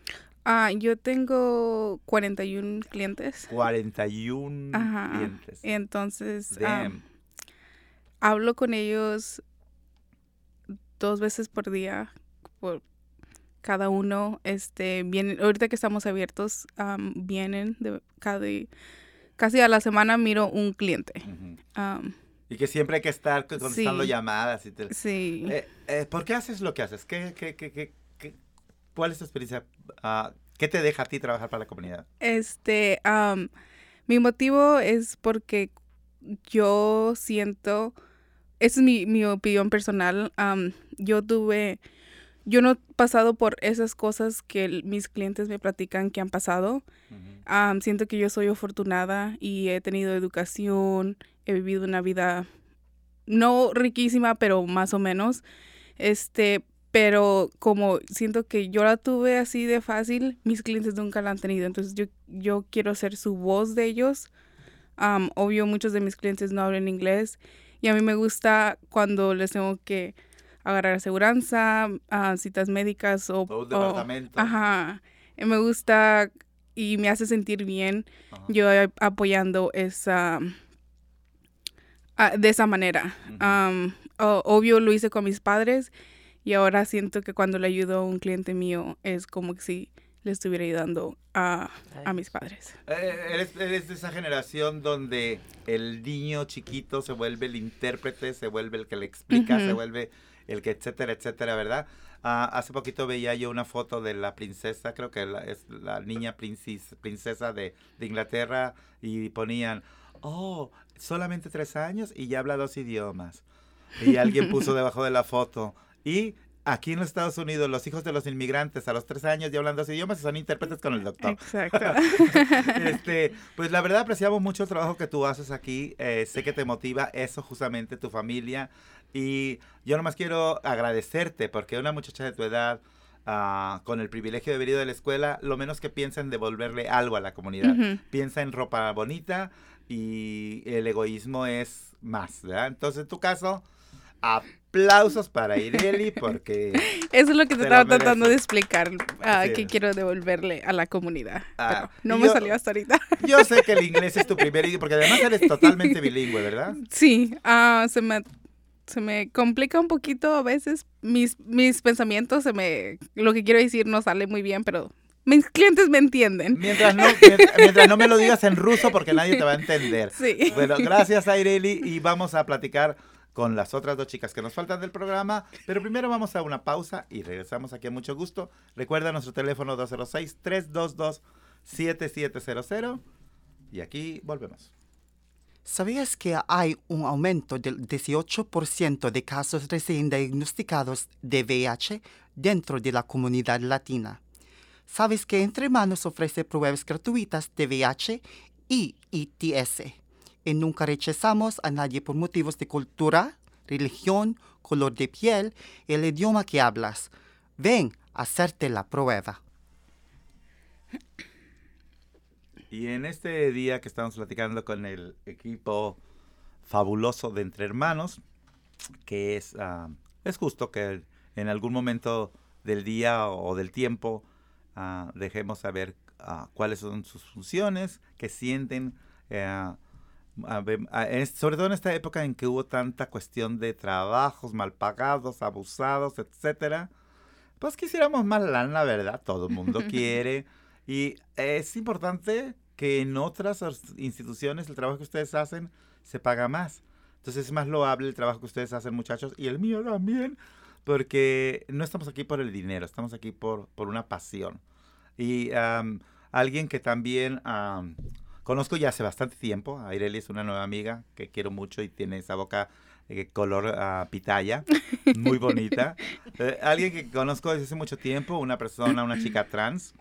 ah, yo tengo 41 clientes. 41 clientes. Entonces, hablo con ellos dos veces por día, por cada uno, este, vienen, ahorita que estamos abiertos, vienen de cada, casi a la semana miro un cliente. y que siempre hay que estar contestando llamadas. Y Sí. Eh, eh, ¿Por qué haces lo que haces? ¿Qué, qué, qué, qué, cuál es tu experiencia? Ah, ¿Qué te deja a ti trabajar para la comunidad? Este, mi motivo es porque yo siento esa es mi, mi opinión personal. Yo tuve, yo no he pasado por esas cosas que mis clientes me platican que han pasado. siento que yo soy afortunada y he tenido educación, he vivido una vida no riquísima, pero más o menos. Este, pero como siento que yo la tuve así de fácil, mis clientes nunca la han tenido. Entonces yo, yo quiero ser su voz de ellos. obvio, muchos de mis clientes no hablan inglés y a mí me gusta cuando les tengo que agarrar aseguranza, uh, citas médicas o... O departamento. ajá. me gusta y me hace sentir bien yo apoyando esa... Ah, de esa manera. obvio lo hice con mis padres y ahora siento que cuando le ayudo a un cliente mío es como que si le estuviera ayudando a, a mis padres. Eh, eres, eres, de esa generación donde el niño chiquito se vuelve el intérprete, se vuelve el que le explica, se vuelve el que etcétera, etcétera, ¿verdad? Ah, hace poquito veía yo una foto de la princesa, creo que es la niña princesa de, de Inglaterra y ponían, oh, solamente tres años y ya habla dos idiomas. Y alguien puso debajo de la foto, y aquí en los Estados Unidos, los hijos de los inmigrantes a los tres años ya hablando dos idiomas son intérpretes con el doctor. Exacto. este, pues la verdad apreciamos mucho el trabajo que tú haces aquí. Eh, sé que te motiva eso justamente, tu familia. Y yo nomás quiero agradecerte porque una muchacha de tu edad... Uh, con el privilegio de haber ido de la escuela, lo menos que piensa en devolverle algo a la comunidad. Piensa en ropa bonita y el egoísmo es más, ¿verdad? Entonces, en tu caso, aplausos para Ireli porque... Eso es lo que te estaba tratando de explicar, ah, que quiero devolverle a la comunidad. Ah, no me salió hasta ahorita. Yo sé que el inglés es tu primer idioma, porque además eres totalmente bilingüe, ¿verdad? Sí, uh, se me se me complica un poquito a veces mis, mis pensamientos, se me lo que quiero decir no sale muy bien, pero mis clientes me entienden. Mientras no, mientras, no me lo digas en ruso porque nadie te va a entender. Sí. Bueno, gracias a Ireli y vamos a platicar con las otras dos chicas que nos faltan del programa. Pero primero vamos a una pausa y regresamos aquí a mucho gusto. Recuerda nuestro teléfono 206-322-7700. Y aquí volvemos. ¿Sabías que hay un aumento del 18% de casos recién diagnosticados de VIH dentro de la comunidad latina? ¿Sabes que Entre Manos ofrece pruebas gratuitas de VIH y ITS. Y nunca rechazamos a nadie por motivos de cultura, religión, color de piel el idioma que hablas. Ven a hacerte la prueba. Y en este día que estamos platicando con el equipo fabuloso de Entre Hermanos, que es, ah, es justo que en algún momento del día o del tiempo ah, dejemos saber ah, cuáles son sus funciones, qué sienten, eh, a a- es- sobre todo en esta época en que hubo tanta cuestión de trabajos mal pagados, abusados, etcétera. Pues quisiéramos más lana, ¿verdad? Todo el mundo quiere. Y es importante que en otras instituciones el trabajo que ustedes hacen se paga más. Entonces es más loable el trabajo que ustedes hacen, muchachos, y el mío también, porque no estamos aquí por el dinero, estamos aquí por, por una pasión. Y am, alguien que también am, conozco ya hace bastante tiempo, Aireli es una nueva amiga que quiero mucho y tiene esa boca eh, color ah, pitaya, muy bonita. Eh, alguien que conozco desde hace mucho tiempo, una persona, una chica trans,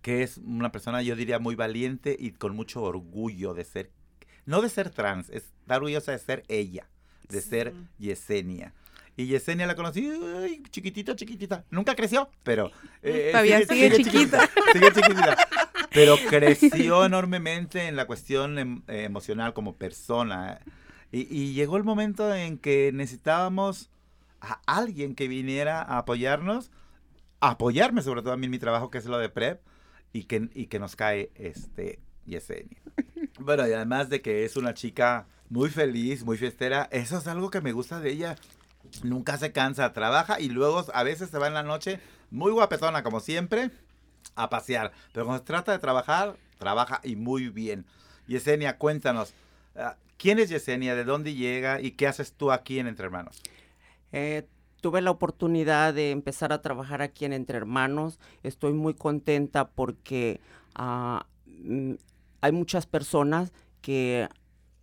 que es una persona, yo diría, muy valiente y con mucho orgullo de ser, no de ser trans, es estar orgullosa de ser ella, de ser Yesenia. Y Yesenia la conocí, ay, chiquitita, chiquitita. Nunca creció, pero... eh, Todavía sigue chiquita. Sigue chiquitita. Pero creció enormemente en la cuestión em- emocional como persona. Y, y llegó el momento en que necesitábamos a alguien que viniera a apoyarnos, a apoyarme sobre todo a mí en mi trabajo, que es lo de PrEP, y que, y que nos cae este Yesenia. Bueno, y además de que es una chica muy feliz, muy fiestera, eso es algo que me gusta de ella. Nunca se cansa, trabaja y luego a veces se va en la noche, muy guapetona como siempre, a pasear. Pero cuando se trata de trabajar, trabaja y muy bien. Yesenia, cuéntanos, ah, ¿quién es Yesenia? ¿De dónde llega? ¿Y qué haces tú aquí en Entre Hermanos? Eh, tuve la oportunidad de empezar a trabajar aquí en Entre Hermanos. Estoy muy contenta porque ah, mm, hay muchas personas que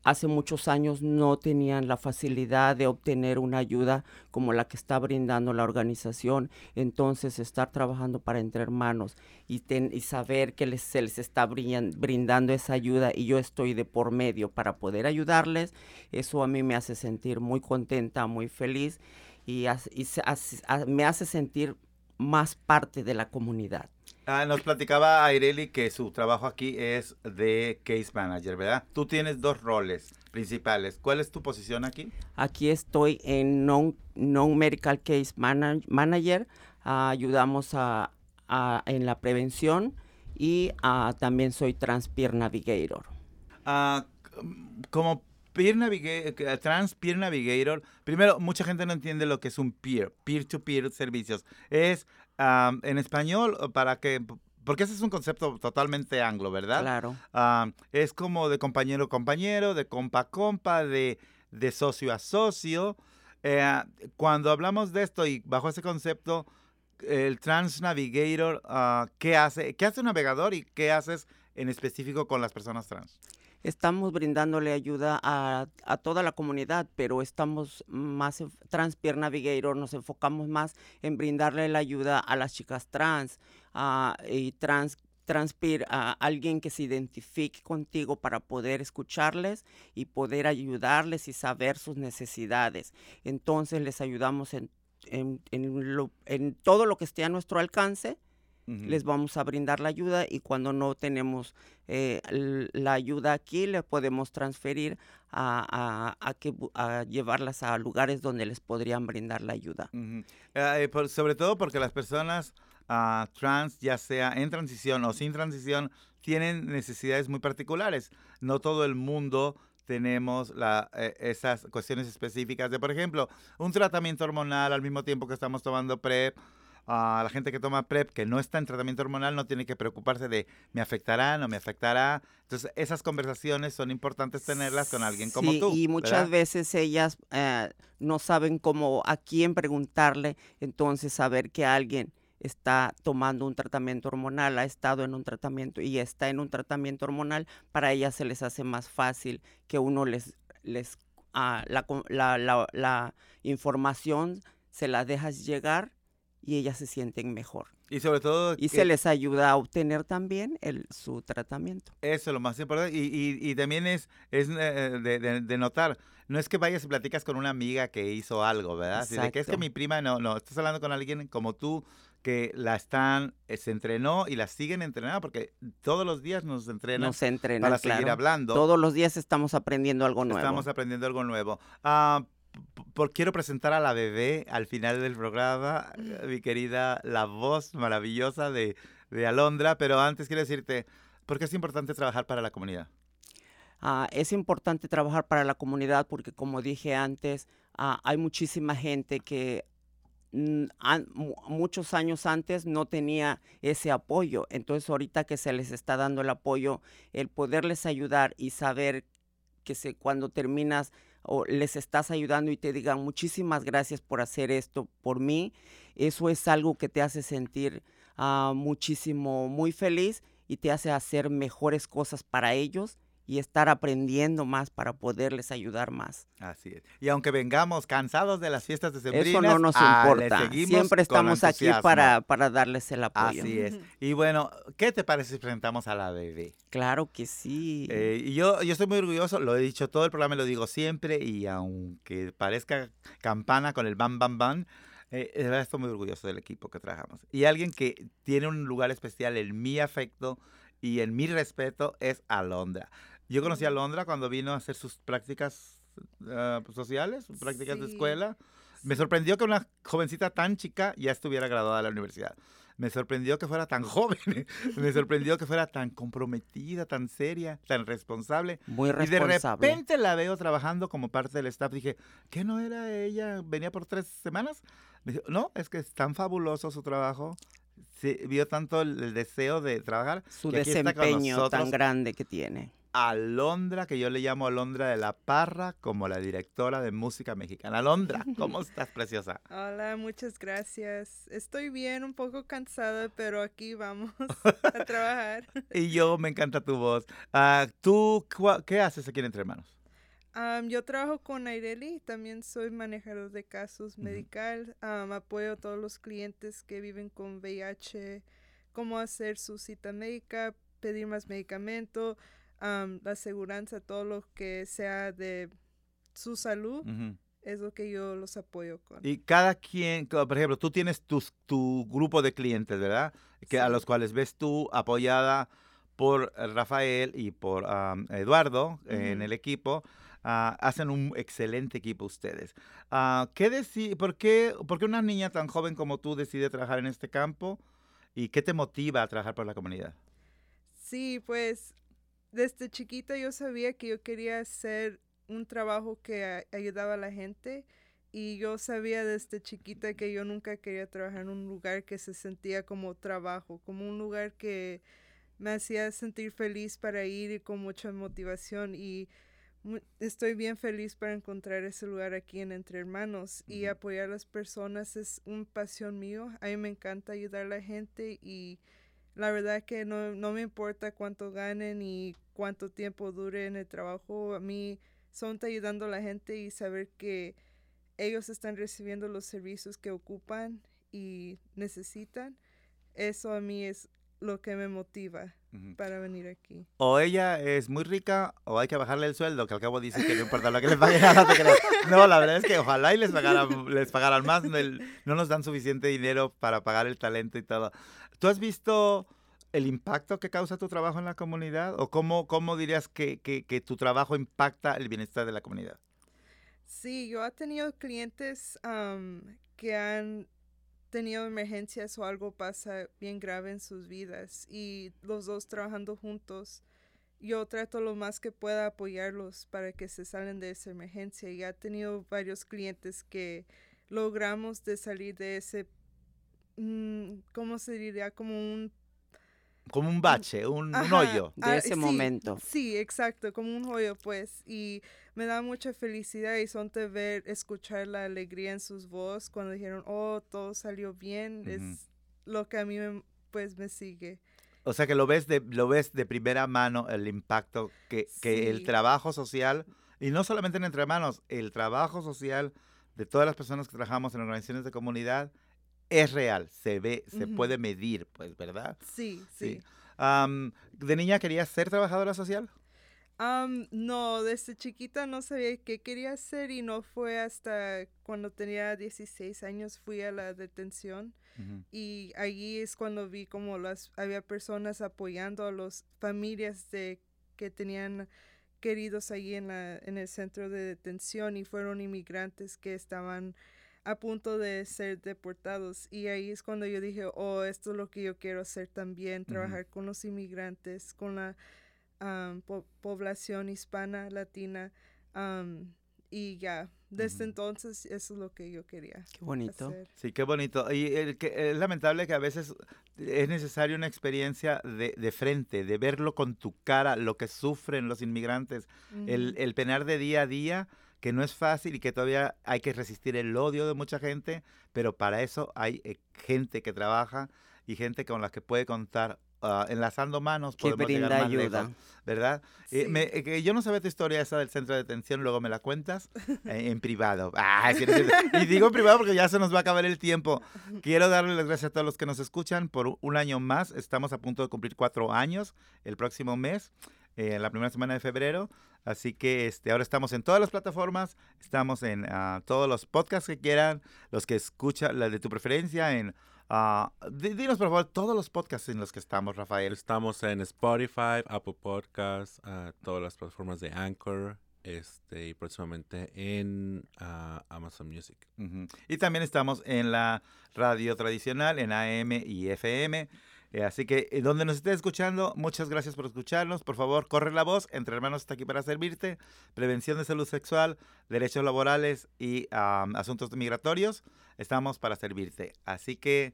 hace muchos años no tenían la facilidad de obtener una ayuda como la que está brindando la organización. Entonces, estar trabajando para Entre Hermanos y, ten- y saber que se les está brindando esa ayuda y yo estoy de por medio para poder ayudarles, eso a mí me hace sentir muy contenta, muy feliz y, me hace sentir más parte de la comunidad. Ah, nos platicaba Aireli que su trabajo aquí es de case manager, ¿verdad? Tú tienes dos roles principales. ¿Cuál es tu posición aquí? Aquí estoy en non, non medical case mana- manager, ayudamos a, a- en la prevención y ah, también soy trans peer navigator. Ah, como peer navigator, trans peer navigator, primero, mucha gente no entiende lo que es un peer, peer-to-peer servicios. Es ah, en español para que, porque ese es un concepto totalmente anglo, ¿verdad? Claro. Es como de compañero a compañero, de compa a compa, de, de socio a socio. Eh, cuando hablamos de esto y bajo ese concepto, el Trans Navigator, ah, ¿qué hace? ¿Qué hace un navegador y qué haces en específico con las personas trans? Estamos brindándole ayuda a, toda la comunidad, pero estamos más en Trans Peer Navigator, nos enfocamos más en brindarle la ayuda a las chicas trans y trans Transpeer a alguien que se identifique contigo para poder escucharles y poder ayudarles y saber sus necesidades. Entonces les ayudamos en lo- en todo lo que esté a nuestro alcance Ujú. les vamos a brindar la ayuda y cuando no tenemos eh, la ayuda aquí, le podemos transferir a, a- a que, a llevarlas a lugares donde les podrían brindar la ayuda. Ujú. Eh, por- sobre todo porque las personas ah, trans, ya sea en transición o sin transición, tienen necesidades muy particulares. No todo el mundo tenemos la, eh, esas cuestiones específicas de, por ejemplo, un tratamiento hormonal al mismo tiempo que estamos tomando PrEP. Ah, la gente que toma PrEP que no está en tratamiento hormonal no tiene que preocuparse de me afectará, no me afectará. Entonces, esas conversaciones son importantes tenerlas con alguien como tú. Y muchas ¿verdad? veces ellas eh, no saben cómo a quién preguntarle, entonces saber que alguien está tomando un tratamiento hormonal, ha estado en un tratamiento y está en un tratamiento hormonal, para ellas se les hace más fácil que uno les, les ah, la, la- la- la información se la dejas llegar y ellas se sienten mejor. Y sobre todo... Y se les ayuda a obtener también el, su tratamiento. Eso es lo más importante. Y, y- y también es, es eh, de, de- de notar, no es que vayas y platicas con una amiga que hizo algo, ¿verdad? Así de que es que mi prima, no, no, estás hablando con alguien como tú que la están, eh, se entrenó y la siguen entrenando porque todos los días nos entrenan Nos entrenan, para seguir claro. hablando. Todos los días estamos aprendiendo algo nuevo. Estamos aprendiendo algo nuevo. P- por, quiero presentar a la bebé al final del programa, eh, mi querida, la voz maravillosa de, de Alondra, pero antes quiero decirte, ¿por qué es importante trabajar para la comunidad? Ah, es importante trabajar para la comunidad porque, como dije antes, ah, hay muchísima gente que mm, an- muchos años antes no tenía ese apoyo. Entonces, ahorita que se les está dando el apoyo, el poderles ayudar y saber que se, cuando terminas o les estás ayudando y te digan muchísimas gracias por hacer esto por mí, eso es algo que te hace sentir ah, muchísimo, muy feliz y te hace hacer mejores cosas para ellos y estar aprendiendo más para poderles ayudar más. Así es. Y aunque vengamos cansados de las fiestas de Eso no nos importa. Siempre estamos aquí para, para darles el apoyo. Así es. Y bueno, ¿qué te parece si presentamos a la bebé? Claro que sí. Eh, y yo, yo estoy muy orgulloso, lo he dicho todo el programa, lo digo siempre, y aunque parezca campana con el bam, bam, bam, eh, de verdad estoy muy orgulloso del equipo que trabajamos. Y alguien que tiene un lugar especial en mi afecto y en mi respeto es Alondra. Yo conocí a Alondra cuando vino a hacer sus prácticas ah, sociales, sus prácticas de Sí. escuela. Me sorprendió que una jovencita tan chica ya estuviera graduada de la universidad. Me sorprendió que fuera tan joven. Me sorprendió que fuera tan comprometida, tan seria, tan responsable. Muy Y de responsable. repente la veo trabajando como parte del staff. Dije, ¿qué no era ella? ¿Venía por tres semanas? Me dijo, no, es que es tan fabuloso su trabajo. Sí, vio tanto el, el deseo de trabajar. Su que aquí está con desempeño tan grande que tiene. Alondra, que yo le llamo Alondra de la Parra, como la directora de música mexicana. Alondra, ¿cómo estás, preciosa? Hola, muchas gracias. Estoy bien, un poco cansada, pero aquí vamos a trabajar. Y yo, me encanta tu voz. Ah, ¿Tú qué haces aquí en Entre Hermanos? Am, yo trabajo con Aireli, también soy manejador de casos Ujú. medical. Apoyo a todos los clientes que viven con VIH, cómo hacer su cita médica, pedir más medicamento, la aseguranza, todo lo que sea de su salud, es lo que yo los apoyo con. Y cada quien, por ejemplo, tú tienes tus, tu grupo de clientes, ¿verdad? Que a los cuales ves tú apoyada por Rafael y por Eduardo en el equipo. ah, hacen un excelente equipo ustedes. Ah, ¿qué por, qué, ¿Por qué una niña tan joven como tú decide trabajar en este campo? ¿Y qué te motiva a trabajar por la comunidad? Sí, pues desde chiquita yo sabía que yo quería hacer un trabajo que ayudaba a la gente y yo sabía desde chiquita que yo nunca quería trabajar en un lugar que se sentía como trabajo, como un lugar que me hacía sentir feliz para ir y con mucha motivación y estoy bien feliz para encontrar ese lugar aquí en Entre Hermanos y apoyar a las personas es una pasión mío. A mí me encanta ayudar a la gente y la verdad que no, no me importa cuánto ganen y cuánto tiempo dure en el trabajo. A mí son ayudando a la gente y saber que ellos están recibiendo los servicios que ocupan y necesitan. Eso a mí es lo que me motiva para venir aquí. o ella es muy rica o hay que bajarle el sueldo, que al cabo dice que no importa lo que les paguen. No, la verdad es que ojalá y les pagaran, les pagaran más. No nos dan suficiente dinero para pagar el talento y todo. ¿Tú has visto el impacto que causa tu trabajo en la comunidad? ¿O cómo, cómo dirías que, que- que tu trabajo impacta el bienestar de la comunidad? Sí, yo he tenido clientes am, que han tenido emergencias o algo pasa bien grave en sus vidas y los dos trabajando juntos. Yo trato lo más que pueda apoyarlos para que se salen de esa emergencia y he tenido varios clientes que logramos de salir de ese, ¿cómo se diría? Como un Como un bache, un, un Ajá, hoyo. De ese sí, momento. Sí, exacto, como un hoyo, pues. Y me da mucha felicidad y son de ver, escuchar la alegría en sus voz cuando dijeron, oh, todo salió bien. Ujú. Es lo que a mí, me- pues, me sigue. O sea que lo ves de, lo ves de primera mano el impacto que, que el Sí. trabajo social, y no solamente en Entre Manos, el trabajo social de todas las personas que trabajamos en organizaciones de comunidad es real, se ve, se puede medir, pues, ¿verdad? Sí, sí. Am, ¿De niña querías ser trabajadora social? Am, no, desde chiquita no sabía qué quería hacer y no fue hasta cuando tenía 16 años fui a la detención y allí es cuando vi como las había personas apoyando a las familias de que tenían queridos allí en la en el centro de detención y fueron inmigrantes que estaban a punto de ser deportados y ahí es cuando yo dije oh esto es lo que yo quiero hacer también trabajar con los inmigrantes con la po- población hispana latina am, y ya desde entonces eso es lo que yo quería Qué bonito. hacer. Sí, qué bonito. Y el que- es lamentable que a veces es necesaria una experiencia de, de frente, de verlo con tu cara, lo que sufren los inmigrantes, el, el penar de día a día, que no es fácil y que todavía hay que resistir el odio de mucha gente, pero para eso hay eh, gente que trabaja y gente con la que puede contar. ah, enlazando manos Que podemos llegar brinda más lejos, ayuda. ¿verdad? Eh, me- eh, yo no sabía tu historia esa del centro de detención, luego me la cuentas en privado. Ah, y digo en privado porque ya se nos va a acabar el tiempo. Quiero darle las gracias a todos los que nos escuchan por un año más. Estamos a punto de cumplir cuatro años el próximo mes, eh, la primera semana de febrero. Así que este, ahora estamos en todas las plataformas, estamos en ah, todos los podcasts que quieran, los que escuchan, la de tu preferencia, en... di- dinos por favor todos los podcasts en los que estamos, Rafael. Estamos en Spotify, Apple Podcasts, ah, todas las plataformas de Anchor, este, y próximamente en ah, Amazon Music. Y también estamos en la radio tradicional, en AM y FM. Eh, así que eh, donde nos esté escuchando, muchas gracias por escucharnos. Por favor, corre la voz. Entre Hermanos está aquí para servirte. Prevención de salud sexual, derechos laborales y asuntos migratorios. Estamos para servirte. Así que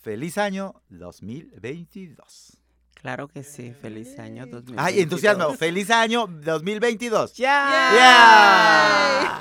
feliz año 2022. Claro que sí. Feliz año 2022. ¡Ay, entusiasmo! ¡Feliz año 2022! ¡Ya! ¡Ya!